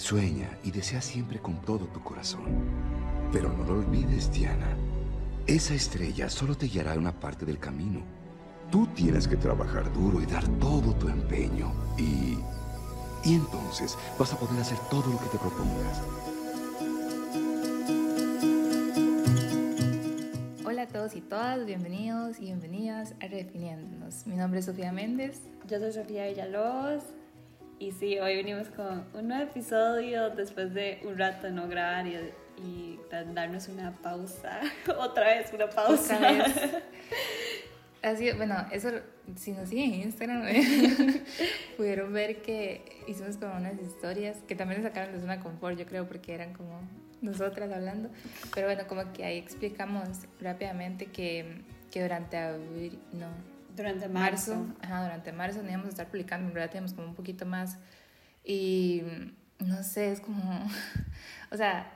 Sueña y desea siempre con todo tu corazón. Pero no lo olvides, Diana. Esa estrella solo te guiará una parte del camino. Tú tienes que trabajar duro y dar todo tu empeño. Y... Y entonces vas a poder hacer todo lo que te propongas. Hola a todos y todas, bienvenidos y bienvenidas a Redefiniéndonos. Mi nombre es Sofía Méndez. Yo soy Sofía Villalobos. Y sí, hoy venimos con un nuevo episodio después de un rato de no grabar y, y darnos una pausa. Otra vez una pausa. Otra vez. Así, bueno, eso, si nos siguen en Instagram, pudieron ver que hicimos como unas historias que también nos sacaron de zona confort, yo creo, porque eran como nosotras hablando. Pero bueno, como que ahí explicamos rápidamente que, que durante abril, no, durante marzo. Ajá, durante marzo no íbamos a estar publicando, en verdad teníamos como un poquito más. Y no sé, es como. o sea,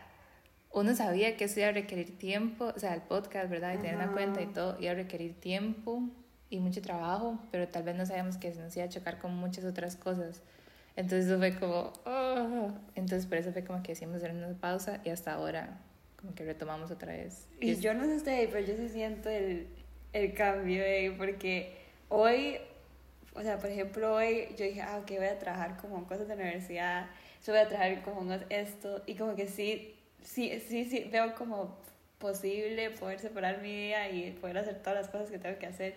uno sabía que eso iba a requerir tiempo, o sea, el podcast, ¿verdad? Y tener una cuenta y todo, iba a requerir tiempo y mucho trabajo, pero tal vez no sabíamos que se nos iba a chocar con muchas otras cosas. Entonces eso fue como, oh. entonces por eso fue como que hicimos una pausa y hasta ahora como que retomamos otra vez. Y, yo no sé pero yo sí siento el, el cambio, eh, porque hoy, o sea, por ejemplo, hoy yo dije, ah, ok, voy a trabajar como cosas de universidad, yo voy a trabajar como esto, y como que sí, sí, sí, sí, veo como posible poder separar mi día y poder hacer todas las cosas que tengo que hacer.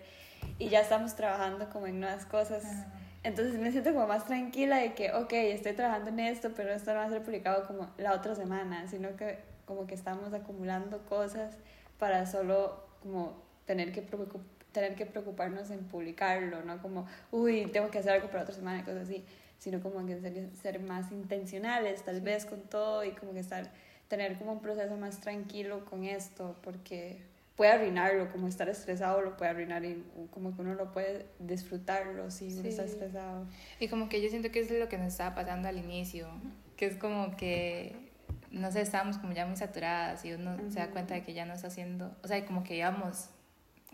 Y ya estamos trabajando como en nuevas cosas. Entonces me siento como más tranquila de que, ok, estoy trabajando en esto, pero esto no va a ser publicado como la otra semana, sino que como que estamos acumulando cosas para solo como tener que, tener que preocuparnos en publicarlo, no como, uy, tengo que hacer algo para otra semana y cosas así, sino como que ser, ser más intencionales tal vez con todo y como que estar, tener como un proceso más tranquilo con esto, porque puede arruinarlo, como estar estresado lo puede arruinar y como que uno no puede disfrutarlo si uno está estresado. Y como que yo siento que es lo que nos estaba pasando al inicio, que es como que no sé, estábamos como ya muy saturadas y uno se da cuenta de que ya no está haciendo, o sea, como que íbamos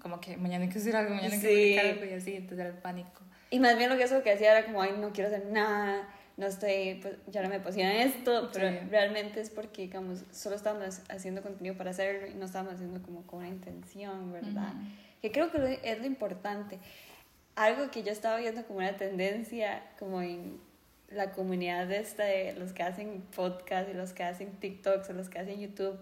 como que mañana hay que hacer algo, mañana hay que hacer algo y así, entonces era el pánico. Y más bien lo que eso que hacía era como, ay, no quiero hacer nada, no estoy, pues ya no me posiciona esto, pero realmente es porque, digamos, solo estábamos haciendo contenido para hacerlo y no estábamos haciendo como con una intención, ¿verdad? Que creo que es lo importante. Algo que yo estaba viendo como una tendencia, como en la comunidad de, esta, de los que hacen podcast y los que hacen TikToks o los que hacen YouTube,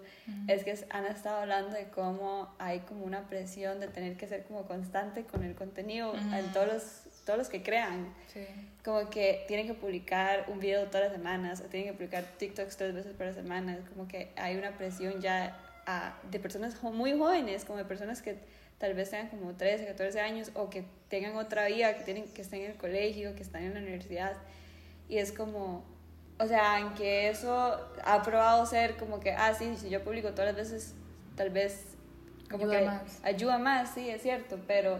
es que han estado hablando de cómo hay como una presión de tener que ser como constante con el contenido en todos los, todos los que crean. Como que tienen que publicar un video todas las semanas o tienen que publicar TikToks tres veces por semana. Como que hay una presión ya de personas muy jóvenes, como de personas que tal vez tengan como 13, 14 años o que tengan otra vida, que, tienen, que estén en el colegio, que están en la universidad y es como, o sea, aunque eso ha probado ser como que, ah, sí, si yo publico todas las veces, tal vez como ayuda que más. ayuda más, sí, es cierto, pero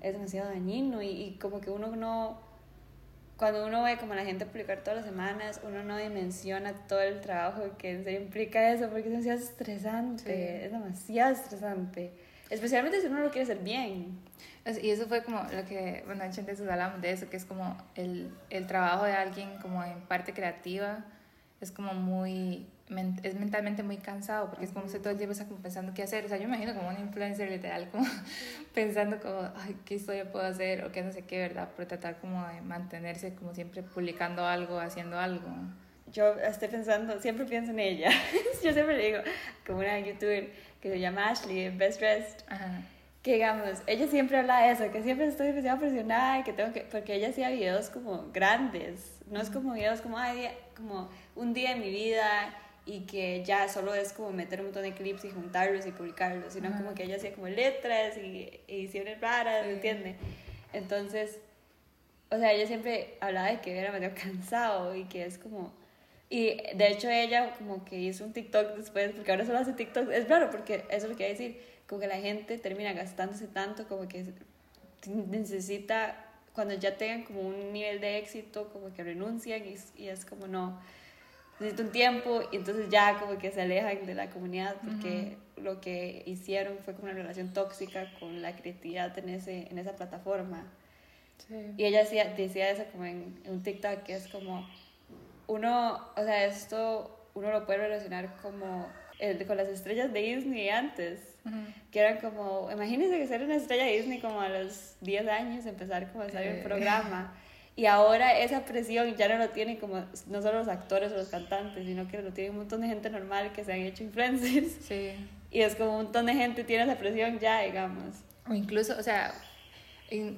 es demasiado dañino y, y, como que uno no, cuando uno ve como la gente publicar todas las semanas, uno no dimensiona todo el trabajo que en serio implica eso, porque es demasiado estresante, es demasiado estresante, especialmente si uno lo quiere hacer bien. Y eso fue como lo que, bueno, antes hablamos de eso, que es como el, el trabajo de alguien como en parte creativa, es como muy, es mentalmente muy cansado, porque es como usted todo el tiempo está como pensando qué hacer. O sea, yo imagino como un influencer literal, como pensando como, ay, qué historia puedo hacer o qué no sé qué, ¿verdad? Pero tratar como de mantenerse como siempre publicando algo, haciendo algo. Yo estoy pensando, siempre pienso en ella. yo siempre le digo, como una youtuber que se llama Ashley, Best Dressed. Ajá que digamos, ella siempre habla de eso, que siempre estoy demasiado presionada y que tengo que, porque ella hacía videos como grandes, no es como videos como, ay, como un día de mi vida y que ya solo es como meter un montón de clips y juntarlos y publicarlos, sino como que ella hacía como letras y ediciones raras, ¿me entiendes? Entonces, o sea, ella siempre hablaba de que era medio cansado y que es como... Y de hecho ella como que hizo un TikTok después, porque ahora solo hace TikTok, es claro, porque eso es lo que quiere decir. Como que la gente termina gastándose tanto como que necesita, cuando ya tengan como un nivel de éxito, como que renuncian y, es como no, necesito un tiempo. Y entonces ya como que se alejan de la comunidad porque lo que hicieron fue como una relación tóxica con la creatividad en, ese, en esa plataforma. Y ella decía, decía eso como en, un TikTok que es como, uno, o sea, esto uno lo puede relacionar como el, con las estrellas de Disney antes, que eran como, imagínense que ser una estrella de Disney como a los 10 años, empezar como a hacer un eh. programa. Y ahora esa presión ya no lo tienen como no solo los actores o los cantantes, sino que lo tiene un montón de gente normal que se han hecho influencers. Sí. Y es como un montón de gente tiene esa presión ya, digamos. O incluso, o sea,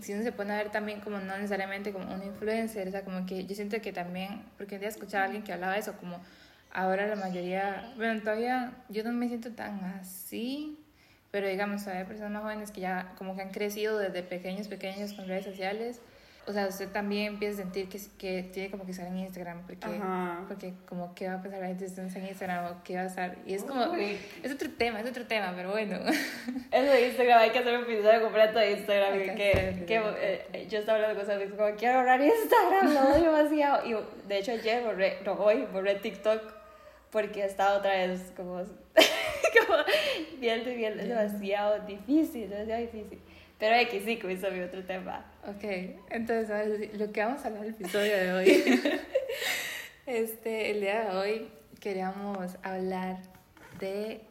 si uno se pone a ver también como no necesariamente como un influencer, o sea, como que yo siento que también, porque un día escuchaba a alguien que hablaba de eso, como ahora la mayoría, bueno, todavía yo no me siento tan así, pero digamos, hay personas más jóvenes que ya como que han crecido desde pequeños, pequeños con redes sociales o sea, usted también empieza a sentir que, que tiene como que estar en Instagram, porque, porque como qué va a pasar la gente en Instagram o qué va a estar. Y es como, es otro tema, es otro tema, pero bueno. Eso de Instagram, hay que hacer un episodio completo de Instagram. Que, que, eh, yo estaba hablando con cosas como, quiero borrar Instagram, lo odio demasiado. Y de hecho ayer borré, no hoy, borré TikTok porque estaba otra vez como, como bien, bien, es demasiado difícil, demasiado difícil. Pero X sí, como hizo mi otro tema. Ok, entonces lo que vamos a hablar el episodio de hoy. este, el día de hoy queríamos hablar de,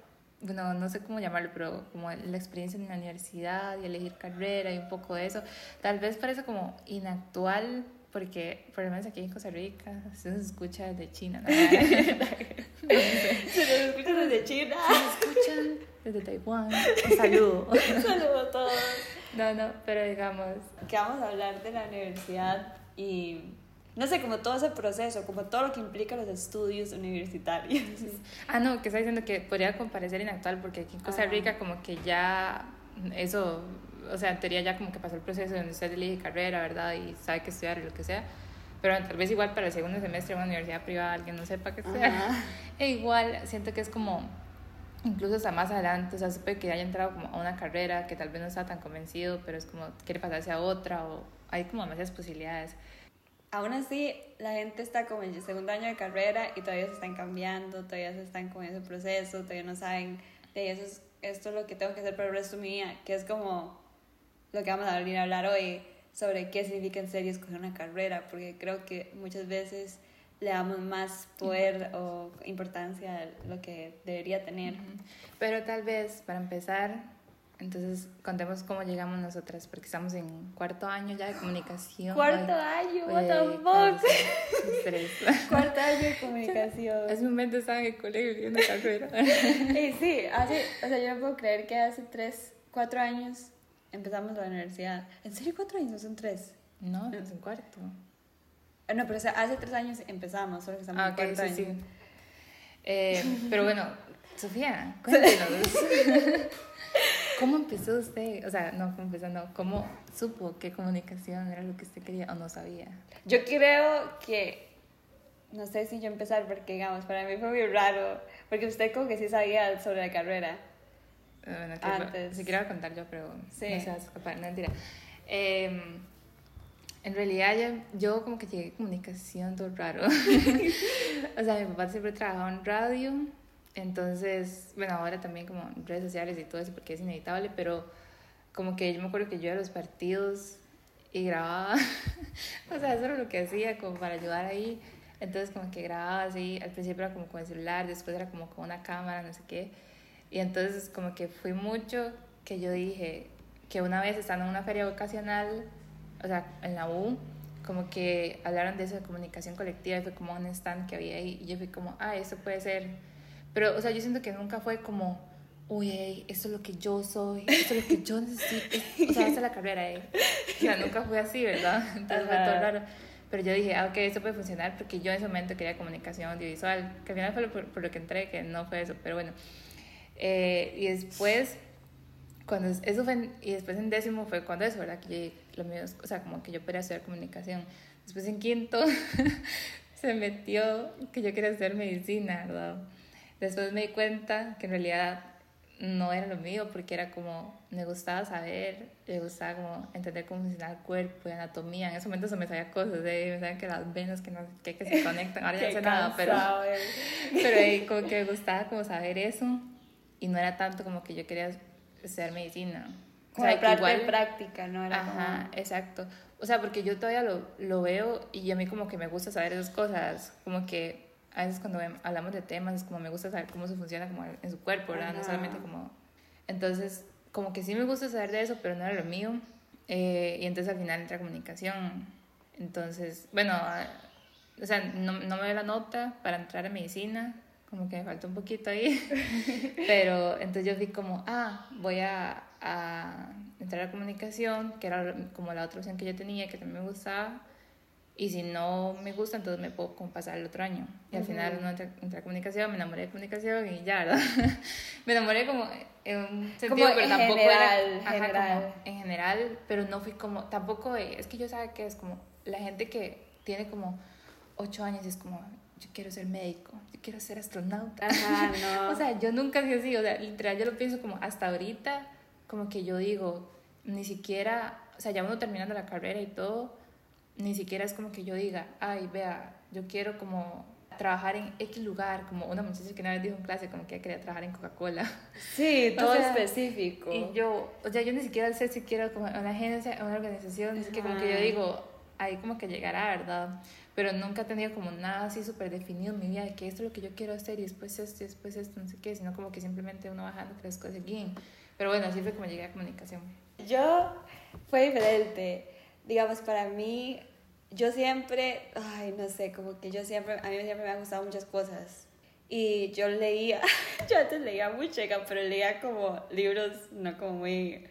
bueno, no sé cómo llamarlo, pero como la experiencia en la universidad y elegir carrera y un poco de eso. Tal vez parece como inactual porque por lo menos aquí en Costa Rica se nos escucha desde China. ¿no? se nos escucha desde China. Se nos escuchan desde Taiwán. Un saludo. Un saludo a todos. No, no, pero digamos. Que vamos a hablar de la universidad y. No sé, como todo ese proceso, como todo lo que implica los estudios universitarios. Ah, no, que está diciendo que podría comparecer inactual porque aquí en Costa Rica como que ya eso, o sea, en teoría ya como que pasó el proceso donde usted elige carrera, ¿verdad? Y sabe qué estudiar y lo que sea. Pero tal vez igual para el segundo semestre en una universidad privada alguien no sepa qué sea. E igual siento que es como incluso hasta más adelante, o sea, supe que haya entrado como a una carrera que tal vez no está tan convencido, pero es como quiere pasarse a otra o hay como demasiadas posibilidades. Aún así, la gente está como en el segundo año de carrera y todavía se están cambiando, todavía se están con ese proceso, todavía no saben de eso es, esto es lo que tengo que hacer para el resto de mi vida, que es como lo que vamos a venir a hablar hoy sobre qué significa en serio escoger una carrera, porque creo que muchas veces le damos más poder o importancia a lo que debería tener. Pero tal vez, para empezar, entonces contemos cómo llegamos nosotras, porque estamos en cuarto año ya de comunicación. Cuarto año, what the fuck. cuarto año de comunicación. Hace un momento estaba en el colegio viendo carrera. y sí, hace, o sea, yo no puedo creer que hace tres, cuatro años empezamos la universidad. ¿En serio cuatro años? ¿Son tres? No, es en cuarto. Ah, no, pero hace tres años empezamos, solo que estamos ah, en sí, sí. Eh, pero bueno, Sofía, cuéntanos. ¿Cómo empezó usted? O sea, no, ¿cómo empezó? No, ¿cómo supo qué comunicación era lo que usted quería o no sabía? Yo creo que, no sé si yo empezar, porque digamos, para mí fue muy raro, porque usted como que sí sabía sobre la carrera. Bueno, Antes. Si quiero contar yo, pero sí. no se va no mentira. Eh, en realidad yo, yo como que llegué a comunicación todo raro. o sea, mi papá siempre trabajaba en radio, entonces, bueno, ahora también como en redes sociales y todo eso porque es inevitable, pero como que yo me acuerdo que yo iba a los partidos y grababa, o sea, eso era lo que hacía como para ayudar ahí. Entonces como que grababa así, al principio era como con el celular, después era como con una cámara, no sé qué. Y entonces como que fui mucho que yo dije que una vez estando en una feria vocacional, o sea, en la U, como que hablaron de eso de comunicación colectiva y fue como un stand que había ahí y yo fui como, ah, eso puede ser. Pero, o sea, yo siento que nunca fue como, uy, esto es lo que yo soy, esto es lo que yo necesito. O sea, esa es la carrera, eh. O sea, nunca fue así, ¿verdad? Entonces fue todo raro. Pero yo dije, ah, ok, esto puede funcionar porque yo en ese momento quería comunicación audiovisual, que al final fue por, por lo que entré, que no fue eso, pero bueno. Eh, y después cuando eso fue y después en décimo fue cuando eso, ¿verdad? Que lo mío, o sea, como que yo podía hacer comunicación. Después en quinto se metió que yo quería hacer medicina, ¿verdad? Después me di cuenta que en realidad no era lo mío porque era como, me gustaba saber, me gustaba como entender cómo funciona el cuerpo y anatomía. En ese momento se me sabía cosas, ¿eh? me sabían que las venas que, no, que, que se conectan, ahora ya no sé nada, pero, pero ahí como que me gustaba como saber eso y no era tanto como que yo quería estudiar medicina. Como o sea, igual, práctica, ¿no? Era ajá, exacto. O sea, porque yo todavía lo, lo veo y a mí como que me gusta saber esas cosas, como que a veces cuando hablamos de temas es como me gusta saber cómo se funciona como en su cuerpo, ¿verdad? No solamente como... Entonces, como que sí me gusta saber de eso, pero no era lo mío. Eh, y entonces al final entra comunicación. Entonces, bueno, o sea, no, no me dio la nota para entrar a medicina, como que me faltó un poquito ahí. pero entonces yo vi como, ah, voy a, a entrar a comunicación, que era como la otra opción que yo tenía, que también me gustaba y si no me gusta, entonces me puedo pasar el otro año. Y al final uno entra, a comunicación, me enamoré de comunicación y ya, ¿verdad? me enamoré como en un sentido, pero tampoco general, era... general. en general, pero no fui como... Tampoco... Es que yo sabe que es como la gente que tiene como ocho años y es como... Yo quiero ser médico, yo quiero ser astronauta. Ajá, no. o sea, yo nunca he así. O sea, literal, yo lo pienso como hasta ahorita, como que yo digo, ni siquiera... O sea, ya uno terminando la carrera y todo ni siquiera es como que yo diga, ay, vea, yo quiero como trabajar en X lugar, como una muchacha que una vez dijo en clase, como que quería trabajar en Coca-Cola. Sí, todo específico. Y yo, o sea, yo ni siquiera sé si quiero como una agencia, una organización, así que como que yo digo, ahí como que llegará, ¿verdad? Pero nunca tenido como nada así súper definido en mi vida de que esto es lo que yo quiero hacer y después esto y después esto, no sé qué, sino como que simplemente uno bajando las cosas aquí. Pero bueno, así fue como llegué a comunicación. Yo fue diferente digamos, para mí, yo siempre, ay, no sé, como que yo siempre, a mí siempre me han gustado muchas cosas. Y yo leía, yo antes leía mucho, pero leía como libros, no como muy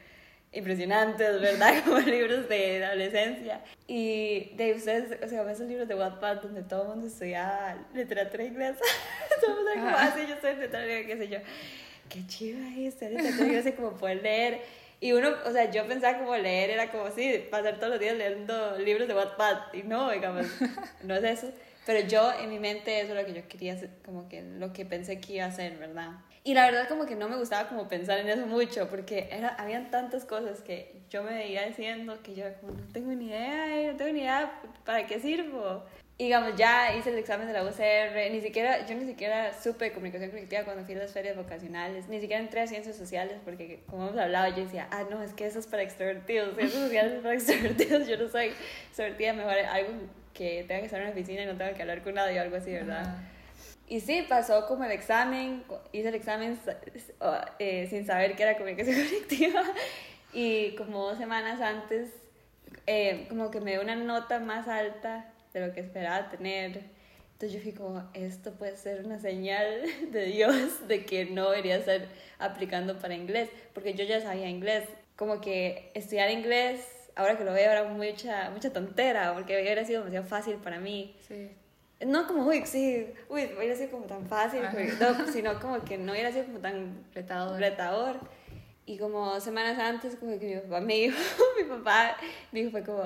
impresionantes, ¿verdad? Como libros de adolescencia. Y de ustedes, o sea, esos libros de Wattpad donde todo el mundo estudiaba literatura inglesa. mundo como, ah, yo estoy intentando qué sé yo. Qué chiva es, literatura inglesa, como poder leer y uno, o sea, yo pensaba como leer era como, sí, pasar todos los días leyendo libros de Wattpad. Y no, digamos, no es eso. Pero yo, en mi mente, eso es lo que yo quería hacer, como que lo que pensé que iba a hacer, ¿verdad? Y la verdad como que no me gustaba como pensar en eso mucho, porque era, habían tantas cosas que yo me veía diciendo que yo como, no tengo ni idea, no tengo ni idea para qué sirvo digamos, ya hice el examen de la UCR, ni siquiera, yo ni siquiera supe comunicación colectiva cuando fui a las ferias vocacionales, ni siquiera entré a ciencias sociales porque, como hemos hablado, yo decía, ah, no, es que eso es para extrovertidos, ciencias sociales es para extrovertidos, yo no soy extrovertida, mejor algo que tenga que estar en una oficina y no tenga que hablar con nadie o algo así, ¿verdad? Y sí, pasó como el examen, hice el examen eh, sin saber que era comunicación colectiva y como dos semanas antes, eh, como que me dio una nota más alta de lo que esperaba tener. Entonces yo fui como, esto puede ser una señal de Dios de que no debería estar aplicando para inglés, porque yo ya sabía inglés. Como que estudiar inglés, ahora que lo veo, era mucha, mucha tontera, porque hubiera sido demasiado fácil para mí. Sí. No como, uy, sí, uy, hubiera sido como tan fácil, no, sino como que no hubiera sido como tan retador. retador. Y como semanas antes, como que mi papá me dijo, mi papá me dijo, fue como,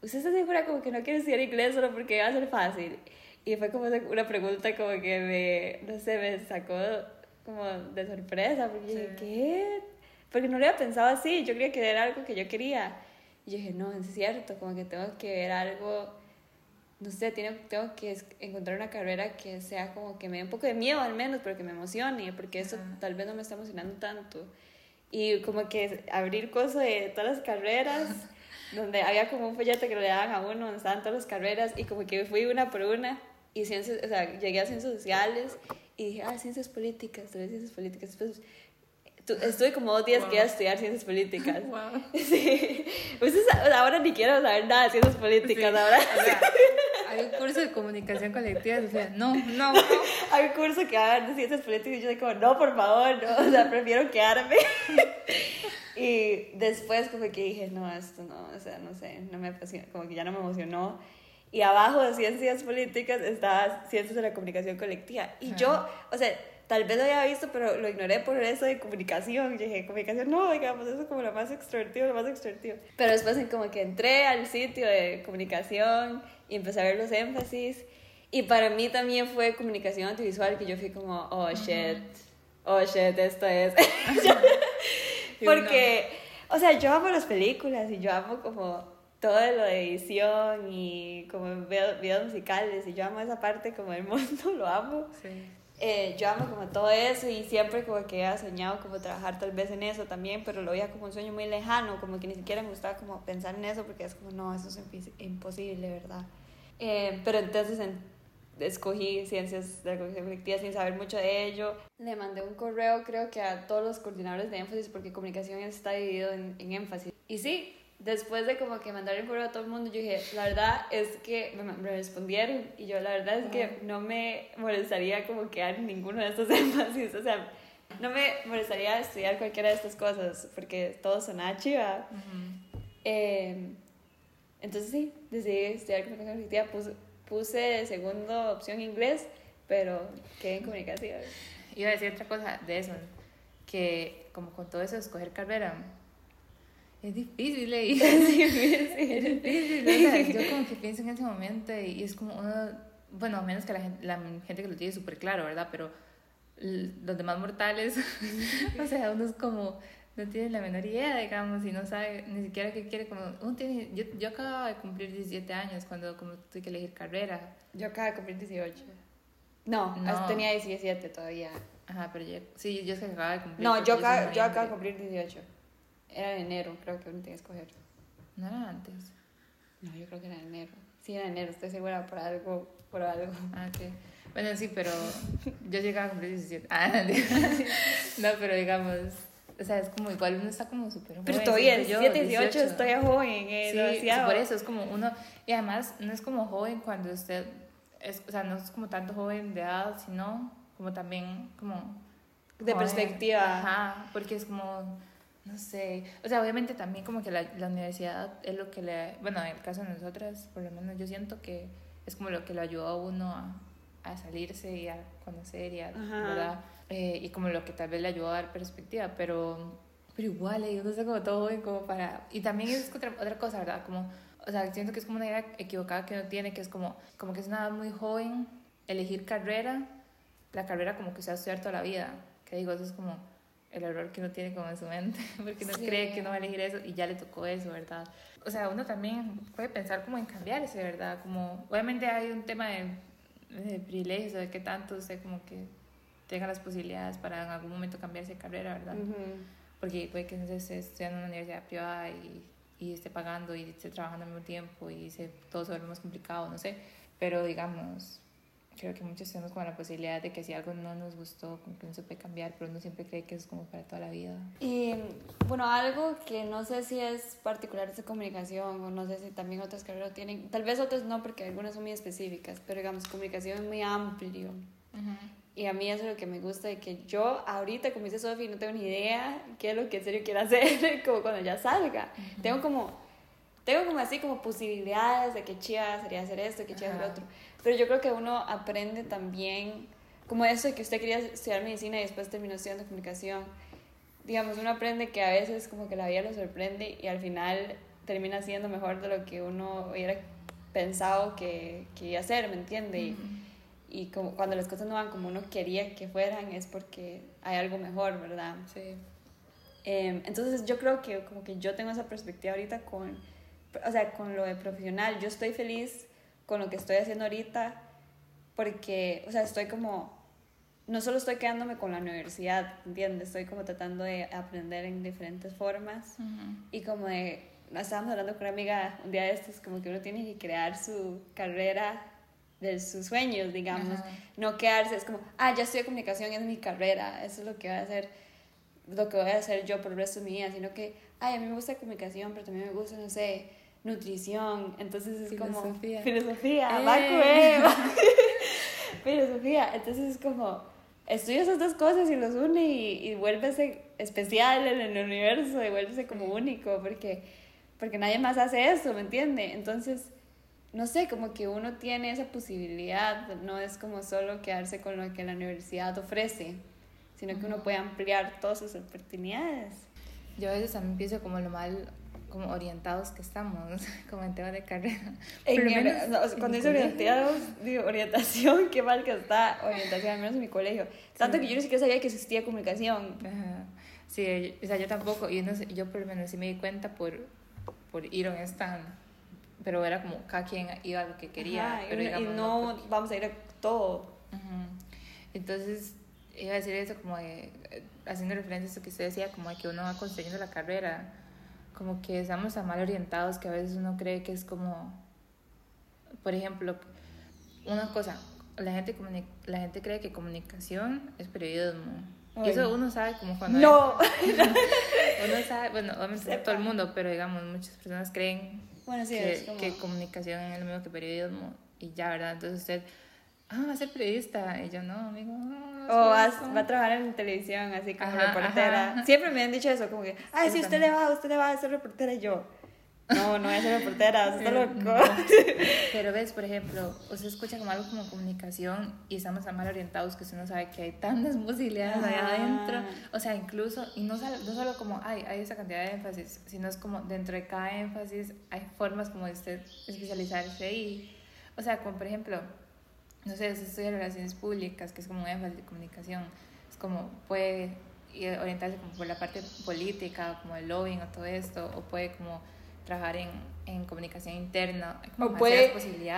¿usted está segura como que no quiere estudiar inglés solo porque va a ser fácil? Y fue como una pregunta como que me, no sé, me sacó como de sorpresa, porque dije, ¿qué? Porque no lo había pensado así, yo creía que era algo que yo quería. Y yo dije, no, es cierto, como que tengo que ver algo, no sé, tengo, tengo que encontrar una carrera que sea como que me dé un poco de miedo al menos, pero que me emocione, porque eso tal vez no me está emocionando tanto. Y como que abrir cosas de todas las carreras donde había como un folleto que le daban a uno, donde estaban todas las carreras, y como que fui una por una, y ciencias, o sea, llegué a ciencias sociales, y dije, ah, ciencias políticas, estudié ciencias políticas. Después estuve como dos días que iba a estudiar ciencias políticas. Wow. Sí. Pues ahora ni quiero saber nada de ciencias políticas, ahora. Hay un curso de comunicación colectiva, sea, no, no, no. hay un curso que va de ciencias políticas y yo como, no, por favor, no, o sea, prefiero quedarme. Y después como que dije, no, esto no, o sea, no sé, no me apasiona, como que ya no me emocionó. Y abajo de ciencias políticas estaba ciencias de la comunicación colectiva. Y yo, o sea, tal vez lo había visto, pero lo ignoré por eso de comunicación. Yo dije, comunicación, no, digamos, eso es como lo más extrovertido, lo más extrovertido. Pero después como que entré al sitio de comunicación y empecé a ver los énfasis. Y para mí también fue comunicación audiovisual que yo fui como, oh shit, oh shit, esto es. Porque, o sea, yo amo las películas y yo amo como todo lo de edición y como videos musicales y yo amo esa parte como el mundo, lo amo. Sí. Eh, yo amo como todo eso y siempre como que había soñado como trabajar tal vez en eso también, pero lo veía como un sueño muy lejano, como que ni siquiera me gustaba como pensar en eso porque es como, no, eso es imposible, ¿verdad? Eh, pero entonces escogí ciencias de la comunicación colectiva sin saber mucho de ello. Le mandé un correo creo que a todos los coordinadores de énfasis porque comunicación está dividido en, en énfasis. Y sí, después de como que mandar el correo a todo el mundo, yo dije, la verdad es que me, respondieron. Y yo la verdad es que no me molestaría como quedar en ninguno de estos énfasis, o sea, no me molestaría estudiar cualquiera de estas cosas porque todos son H, eh, entonces sí, decidí estudiar comunicación colectiva, puse, puse segunda opción inglés, pero quedé en comunicación. Iba a decir otra cosa de eso, que como con todo eso, escoger carrera es difícil, ¿eh? Es difícil. es difícil. yo como que pienso en ese momento y es como uno, bueno, menos que la gente, la gente que lo tiene súper claro, ¿verdad? Pero los demás mortales, o sea, uno es como, no tiene la menor idea, digamos, y no sabe ni siquiera qué quiere, como, uno tiene, yo, yo acabo de cumplir 17 años cuando como tuve que elegir carrera. Yo acabo de cumplir 18. No, no. tenía 17 todavía. Ajá, pero yo, sí, yo es que acabo de cumplir. No, yo, acabo, yo acabo de cumplir 18. Era en enero, creo que uno tenía que escoger. ¿No era antes? No, yo creo que era en enero. Sí, era enero, estoy segura por algo. Por algo. Ah, ok. Bueno, sí, pero yo llegaba a cumplir 17. Ah, no, pero digamos, o sea, es como igual uno está como súper joven. Pero todavía, 17, 18, estoy joven. Eh, sí, por eso es como uno, y además no es como joven cuando usted, es, o sea, no es como tanto joven de edad, sino como también como... De perspectiva. Ajá, porque es como no sé, o sea, obviamente también como que la, la, universidad es lo que le, bueno, en el caso de nosotras, por lo menos yo siento que es como lo que le ayudó a uno a, a salirse y a conocer y a, ¿verdad? Eh, y como lo que tal vez le ayudó a dar perspectiva, pero, pero igual, yo no sé como todo y como para, y también es otra, otra cosa, ¿verdad? Como, o sea, siento que es como una idea equivocada que uno tiene, que es como, como que es nada muy joven elegir carrera, la carrera como que se va a estudiar toda la vida, que digo, eso es como el error que uno tiene como en su mente, porque uno cree que no va a elegir eso y ya le tocó eso, ¿verdad? O sea, uno también puede pensar como en cambiarse, ¿verdad? Como, obviamente hay un tema de, de privilegio, de que tanto usted como que tenga las posibilidades para en algún momento cambiarse de carrera, ¿verdad? Porque puede que no esté estudiando en una universidad privada y, y esté pagando y esté trabajando al mismo tiempo y se, todo se vuelve más complicado, no sé. Pero digamos, creo que muchos tenemos como la posibilidad de que si algo no nos gustó, como que no se puede cambiar, pero uno siempre cree que es como para toda la vida. Y bueno, algo que no sé si es particular de comunicación o no sé si también otras carreras tienen, tal vez otras no porque algunas son muy específicas, pero digamos, comunicación es muy amplio. Y a mí eso es lo que me gusta, de que yo ahorita, como dice Sofi, no tengo ni idea qué es lo que en serio quiero hacer, como cuando ya salga. Tengo como tengo como así como posibilidades de que chiva sería hacer esto, que chiva hacer otro. Pero yo creo que uno aprende también, como eso de que usted quería estudiar medicina y después terminó estudiando comunicación. Digamos, uno aprende que a veces como que la vida lo sorprende y al final termina siendo mejor de lo que uno hubiera pensado que, que iba a hacer, ¿me entiende? Y, y como cuando las cosas no van como uno quería que fueran es porque hay algo mejor, ¿verdad? Sí. Em, entonces yo creo que como que yo tengo esa perspectiva ahorita con, o sea, con lo de profesional. Yo estoy feliz con lo que estoy haciendo ahorita, porque, o sea, estoy como, no solo estoy quedándome con la universidad, ¿entiendes? Estoy como tratando de aprender en diferentes formas. Y como de, estábamos hablando con una amiga un día de estos, como que uno tiene que crear su carrera de sus sueños, digamos, no quedarse, es como, ah, ya estudié comunicación, es mi carrera, eso es lo que voy a hacer, lo que voy a hacer yo por el resto de mi vida, sino que, ay, a mí me gusta comunicación, pero también me gusta, no sé, nutrición, entonces es como filosofía, eh. filosofía, entonces es como estudias estas cosas y los une y, y vuélvese especial en el universo y vuélvese como único porque, porque nadie más hace eso, ¿me entiende? Entonces, no sé, como que uno tiene esa posibilidad, no es como solo quedarse con lo que la universidad ofrece, sino que uno puede ampliar todas sus oportunidades. Yo a veces también pienso como lo mal como orientados que estamos, como en tema de carrera. cuando dice orientados, digo, orientación, qué mal que está orientación, al menos en mi colegio. Tanto que yo ni siquiera sabía que existía comunicación. Sí, o sea, yo tampoco, y no sé, yo por lo menos sí me di cuenta por, por ir a un stand, pero era como cada quien iba a lo que quería. pero y, no vamos a ir a todo. Entonces, iba a decir eso como de, haciendo referencia a eso que usted decía, como de que uno va construyendo la carrera, como que estamos tan mal orientados que a veces uno cree que es como, por ejemplo, una cosa, la gente, la gente cree que comunicación es periodismo. Y eso uno sabe como cuando... No. uno sabe, bueno, obviamente todo el mundo, pero digamos, muchas personas creen que, que comunicación es lo mismo que periodismo y ya, ¿verdad? Entonces usted ah, va a ser periodista. Y yo, no, amigo. No, o va, a trabajar en televisión, así como reportera. Siempre me han dicho eso, como que, ay, si usted le va, usted le va a ser reportera. Y yo, no, no voy a ser reportera, está loco. Pero ves, por ejemplo, usted escucha como algo como comunicación y estamos tan mal orientados que usted no sabe que hay tantas posibilidades ahí adentro. O sea, incluso, y no solo, no solo como hay, hay esa cantidad de énfasis, sino es como dentro de cada énfasis hay formas como de usted especializarse y, o sea, como por ejemplo, no sé, estudia relaciones públicas, que es como un énfasis de comunicación, es como puede orientarse como por la parte política, como el lobbying o todo esto, o puede como trabajar en, en comunicación interna, o puede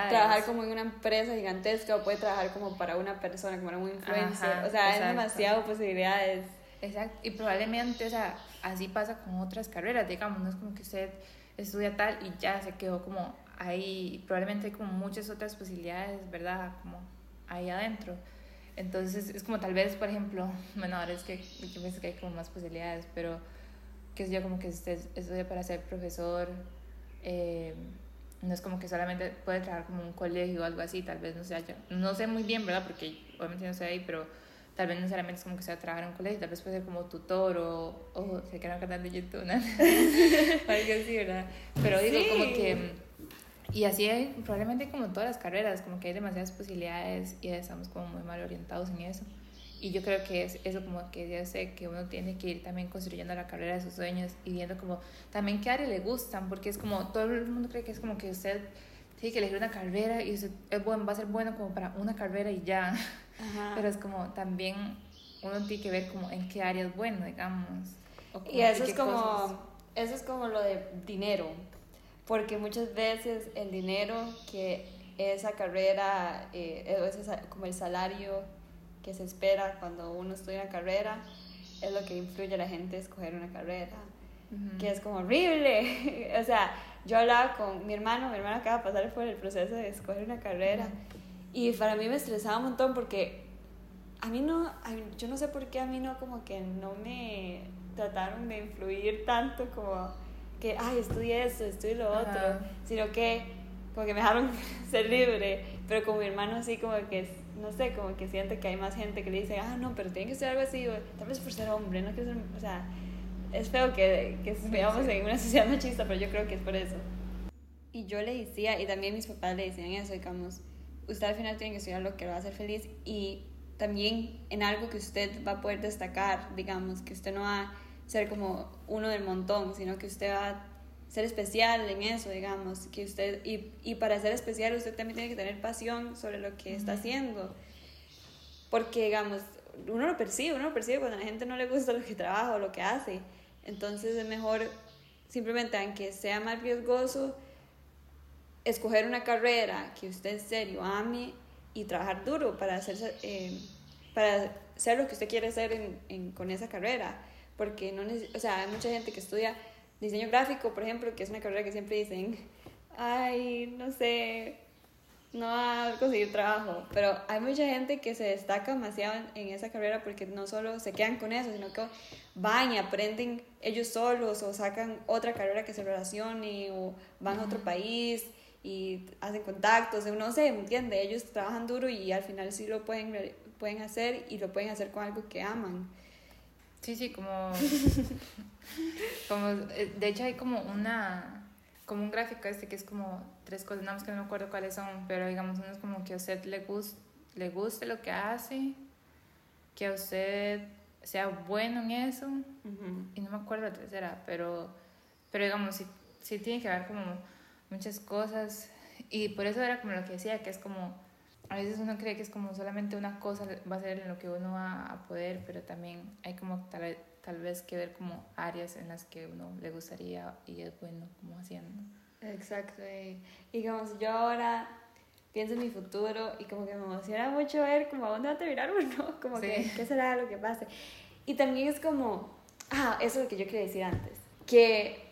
trabajar como en una empresa gigantesca, o puede trabajar como para una persona, como un influencer, o sea, hay demasiadas posibilidades. Exacto, y probablemente, o sea, así pasa con otras carreras, digamos, no es como que usted estudia tal y ya se quedó como hay probablemente hay como muchas otras posibilidades, ¿verdad? Como ahí adentro. Entonces es como tal vez, por ejemplo, bueno, ahora es que yo pienso que hay como más posibilidades, pero que es yo como que usted estudia para ser profesor, eh, no es como que solamente puede trabajar como un colegio o algo así, tal vez no sé, yo no sé muy bien, ¿verdad? Porque obviamente no sé ahí, pero tal vez no necesariamente es como que sea trabajar en un colegio, tal vez puede ser como tutor o, o se queda un canal de YouTube, ¿no? algo así, ¿verdad? Pero digo como que y así hay, probablemente como en todas las carreras, como que hay demasiadas posibilidades y estamos como muy mal orientados en eso. Y yo creo que es eso como que ya sé que uno tiene que ir también construyendo la carrera de sus sueños y viendo como también qué áreas le gustan, porque es como todo el mundo cree que es como que usted tiene que elegir una carrera y usted es bueno, va a ser bueno como para una carrera y ya. Pero es como también uno tiene que ver como en qué área es bueno, digamos. y eso es como, eso es como lo de dinero porque muchas veces el dinero que esa carrera, eh, es como el salario que se espera cuando uno estudia una carrera, es lo que influye a la gente a escoger una carrera, que es como horrible. o sea, yo hablaba con mi hermano, mi hermano acaba de pasar por el proceso de escoger una carrera, y para mí me estresaba un montón porque a mí no, yo no sé por qué a mí no como que no me trataron de influir tanto como que, ay, estudié esto, estudié lo otro, sino que como que me dejaron ser libre, pero con mi hermano así como que, no sé, como que siente que hay más gente que le dice, ah, no, pero tiene que ser algo así, tal vez por ser hombre, no quiero ser, o sea, es feo que, que veamos en una sociedad machista, pero yo creo que es por eso. Y yo le decía, y también mis papás le decían eso, digamos, usted al final tiene que estudiar lo que lo va a hacer feliz y también en algo que usted va a poder destacar, digamos, que usted no va ser como uno del montón, sino que usted va a ser especial en eso, digamos, que usted, y, y para ser especial usted también tiene que tener pasión sobre lo que está haciendo, porque, digamos, uno lo percibe, uno lo percibe cuando a la gente no le gusta lo que trabaja o lo que hace, entonces es mejor simplemente, aunque sea más riesgoso, escoger una carrera que usted en serio ame y trabajar duro para hacer, eh, para ser lo que usted quiere ser en, en, con esa carrera porque no o sea, hay mucha gente que estudia diseño gráfico, por ejemplo, que es una carrera que siempre dicen, ay, no sé, no va a conseguir trabajo, pero hay mucha gente que se destaca demasiado en, esa carrera porque no solo se quedan con eso, sino que van y aprenden ellos solos o sacan otra carrera que se relacione o van a otro país y hacen contactos, no sé, ¿me entiende? Ellos trabajan duro y al final sí lo pueden, pueden hacer y lo pueden hacer con algo que aman. Sí, sí, como, como, eh, de hecho hay como una, como un gráfico este que es como tres cosas, nada más que no me acuerdo cuáles son, pero digamos uno es como que a usted le, guste, le guste lo que hace, que a usted sea bueno en eso, y no me acuerdo la tercera, pero, pero digamos, sí, sí tiene que ver como muchas cosas, y por eso era como lo que decía, que es como a veces uno cree que es como solamente una cosa va a ser en lo que uno va a poder, pero también hay como tal, tal vez que ver como áreas en las que uno le gustaría y es bueno como haciendo. Exacto. Y digamos, yo ahora, pienso en mi futuro y como que me emociona mucho ver como a dónde va a terminar uno, como que qué será lo que pase. Y también es como, ah, eso es lo que yo quería decir antes, que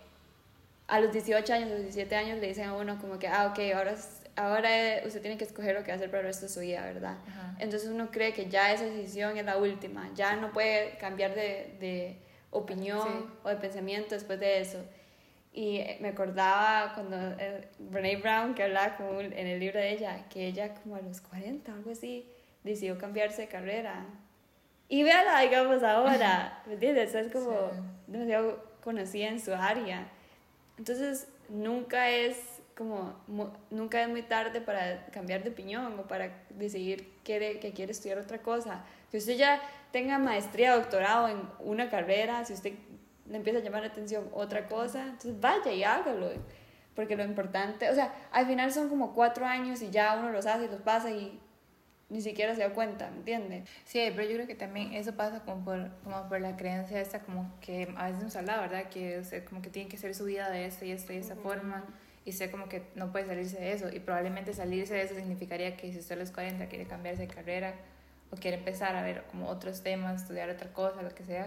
a los 18 años, a los 17 años le dicen a uno como que, ah, ok, ahora, ahora usted tiene que escoger lo que va a hacer para el resto de su vida, ¿verdad? Entonces uno cree que ya esa decisión es la última, ya no puede cambiar de, de opinión o de pensamiento después de eso. Y me acordaba cuando eh, Brene Brown, que hablaba como en el libro de ella, que ella como a los 40 o algo así, decidió cambiarse de carrera. Y véala, digamos, ahora, ¿me entiendes? Es como demasiado conocida en su área. Entonces, nunca es como, nunca es muy tarde para cambiar de opinión o para decidir quiere, que quiere estudiar otra cosa. Si usted ya tenga maestría, doctorado en una carrera, si usted le empieza a llamar la atención otra cosa, entonces vaya y hágalo. Porque lo importante, o sea, al final son como cuatro años y ya uno los hace y los pasa y ni siquiera se da cuenta, ¿me entiendes? Sí, pero yo creo que también eso pasa como por, como por la creencia esta, como que a veces nos habla, ¿verdad? Que o como que tiene que ser su vida de esta y esta y esta forma y sé como que no puede salirse de eso y probablemente salirse de eso significaría que si usted a los 40 quiere cambiarse de carrera o quiere empezar a ver como otros temas, estudiar otra cosa, lo que sea,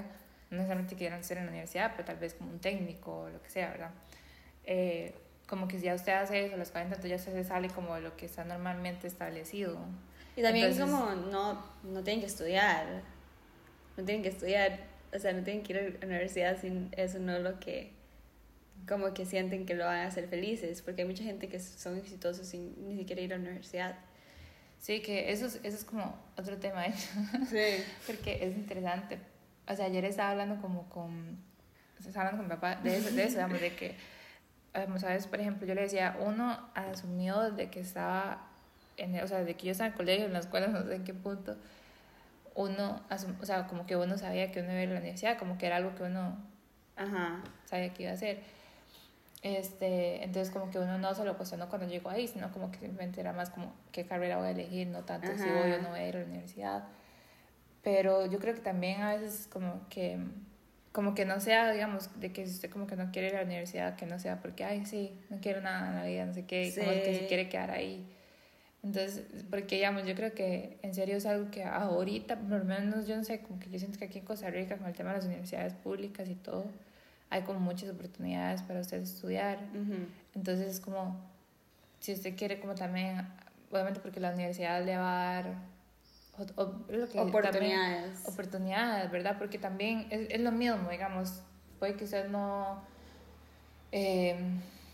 no necesariamente quieran ser en la universidad, pero tal vez como un técnico o lo que sea, ¿verdad? Eh, como que si ya usted hace eso a los 40, entonces ya se sale como de lo que está normalmente establecido. Y también es como no, no tienen que estudiar, no tienen que estudiar, o sea, no tienen que ir a la universidad sin eso no es lo que como que sienten que lo van a hacer felices, porque hay mucha gente que son exitosos sin ni siquiera ir a la universidad. Sí, que eso es, eso es como otro tema, ¿eh? Sí. porque es interesante, o sea, ayer estaba hablando como con, estaba hablando con mi papá de eso, de eso, digamos, de que, ¿sabes? Por ejemplo, yo le decía, uno asumió de que estaba, en, o sea, de que yo estaba en el colegio, en la escuela, no sé en qué punto, uno, o sea, como que uno sabía que uno iba a ir a la universidad, como que era algo que uno Ajá. sabía que iba a hacer. Este, entonces como que uno no se lo cuestionó cuando llegó ahí, sino como que simplemente era más como qué carrera voy a elegir, no tanto si voy o no voy a ir a la universidad. Pero yo creo que también a veces como que, como que no sea, digamos, de que si usted como que no quiere ir a la universidad, que no sea porque, ay, sí, no quiero nada en la vida, no sé qué, como que se quiere quedar ahí. Entonces, porque digamos, yo creo que en serio es algo que ahorita, por lo menos yo no sé, como que yo siento que aquí en Costa Rica con el tema de las universidades públicas y todo, hay como muchas oportunidades para usted estudiar. Entonces es como, si usted quiere como también, obviamente porque la universidad le va a dar oportunidades. oportunidades, ¿verdad? Porque también es, es, lo mismo, digamos, puede que usted no, eh,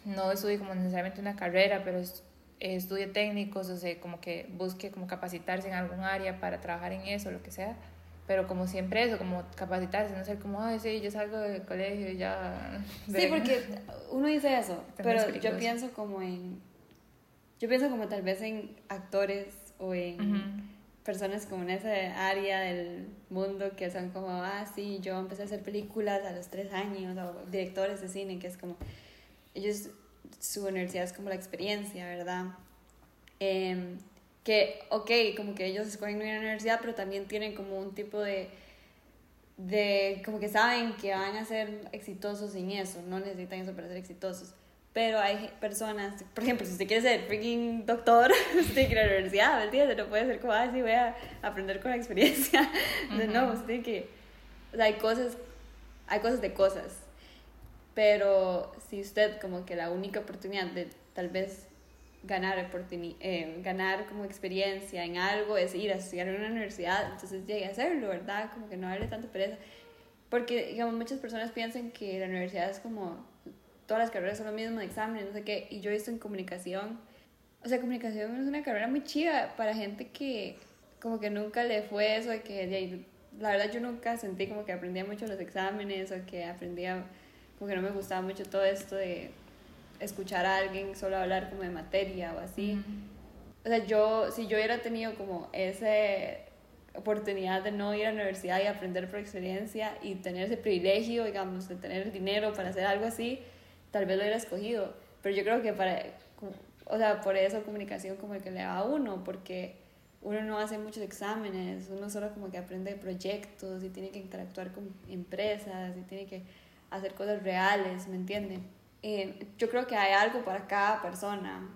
no estudie como necesariamente una carrera, pero estudie técnicos, o sea, como que busque como capacitarse en algún área para trabajar en eso, lo que sea. Pero como siempre eso, como capacitarse, no ser como, ay, sí, yo salgo del colegio y ya... Sí, porque uno dice eso, pero yo pienso como en... Yo pienso como tal vez en actores o en personas como en esa área del mundo que son como, ah, sí, yo empecé a hacer películas a los tres años, o directores de cine, que es como, ellos, su universidad es como la experiencia, ¿verdad? Eh, que, ok, como que ellos escogen ir a la universidad, pero también tienen como un tipo de, de, como que saben que van a ser exitosos en eso, no necesitan eso para ser exitosos. Pero hay personas, por ejemplo, si usted quiere ser freaking doctor, usted tiene que ir a la universidad, ¿me entiendes? No puede ser como, ah, sí, voy a aprender con la experiencia. No, usted tiene que, o sea, hay cosas, hay cosas de cosas. Pero si usted como que la única oportunidad de tal vez ganar, eh, ganar como experiencia en algo es ir a estudiar en una universidad, entonces llegue a hacerlo, ¿verdad? Como que no darle tanta pereza. Porque, digamos, muchas personas piensan que la universidad es como todas las carreras son lo mismo, de exámenes, no sé qué, y yo he visto en comunicación, o sea, comunicación es una carrera muy chida para gente que como que nunca le fue eso de que, la verdad yo nunca sentí como que aprendía mucho los exámenes o que aprendía, como que no me gustaba mucho todo esto de escuchar a alguien solo hablar como de materia o así. O sea, yo, si yo hubiera tenido como esa oportunidad de no ir a la universidad y aprender por experiencia y tener ese privilegio, digamos, de tener dinero para hacer algo así, tal vez lo hubiera escogido. Pero yo creo que para, o sea, por eso comunicación como el que le da a uno, porque uno no hace muchos exámenes, uno solo como que aprende proyectos y tiene que interactuar con empresas y tiene que hacer cosas reales, ¿me entienden? Eh, yo creo que hay algo para cada persona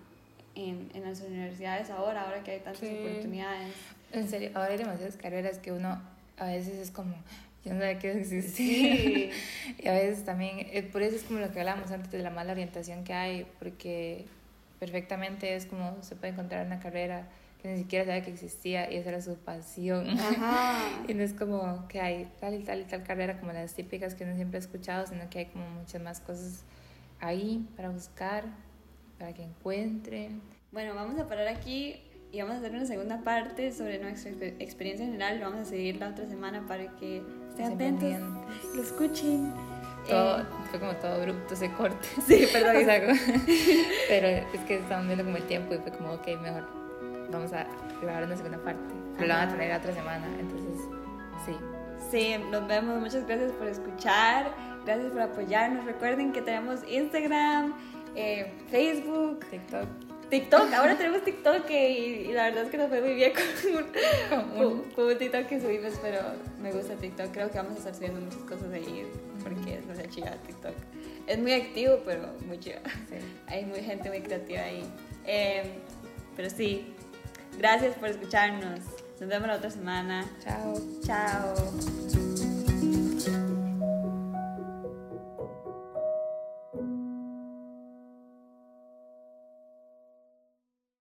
en, en las universidades ahora, ahora que hay tantas oportunidades. En serio, ahora hay demasiadas carreras que uno a veces es como, yo no sabía que existía. y a veces también, eh, por eso es como lo que hablábamos antes de la mala orientación que hay, porque perfectamente es como se puede encontrar una carrera que ni siquiera sabía que existía y esa era su pasión. y no es como que hay tal y tal y tal carrera como las típicas que uno siempre ha escuchado, sino que hay como muchas más cosas ahí para buscar, para que encuentren. Bueno, vamos a parar aquí y vamos a hacer una segunda parte sobre nuestra experiencia general. Vamos a seguir la otra semana para que estén atentos, lo escuchen. Todo, eh, fue como todo abrupto ese corte. Sí, perdón. pero es que estaban viendo como el tiempo y fue como, ok, mejor vamos a grabar una segunda parte. Pero la van a tener la otra semana, entonces sí. Sí, nos vemos. Muchas gracias por escuchar. Gracias por apoyarnos. Recuerden que tenemos Instagram, eh, Facebook, TikTok. TikTok, ahora tenemos TikTok y, la verdad es que nos fue muy bien con un, con, TikTok que subimos, pero me gusta TikTok. Creo que vamos a estar subiendo muchas cosas ahí porque es muy chiva TikTok. Es muy activo, pero muy chiva. Hay muy gente muy creativa ahí. Em, pero sí, gracias por escucharnos. Nos vemos la otra semana. Chao. Chao.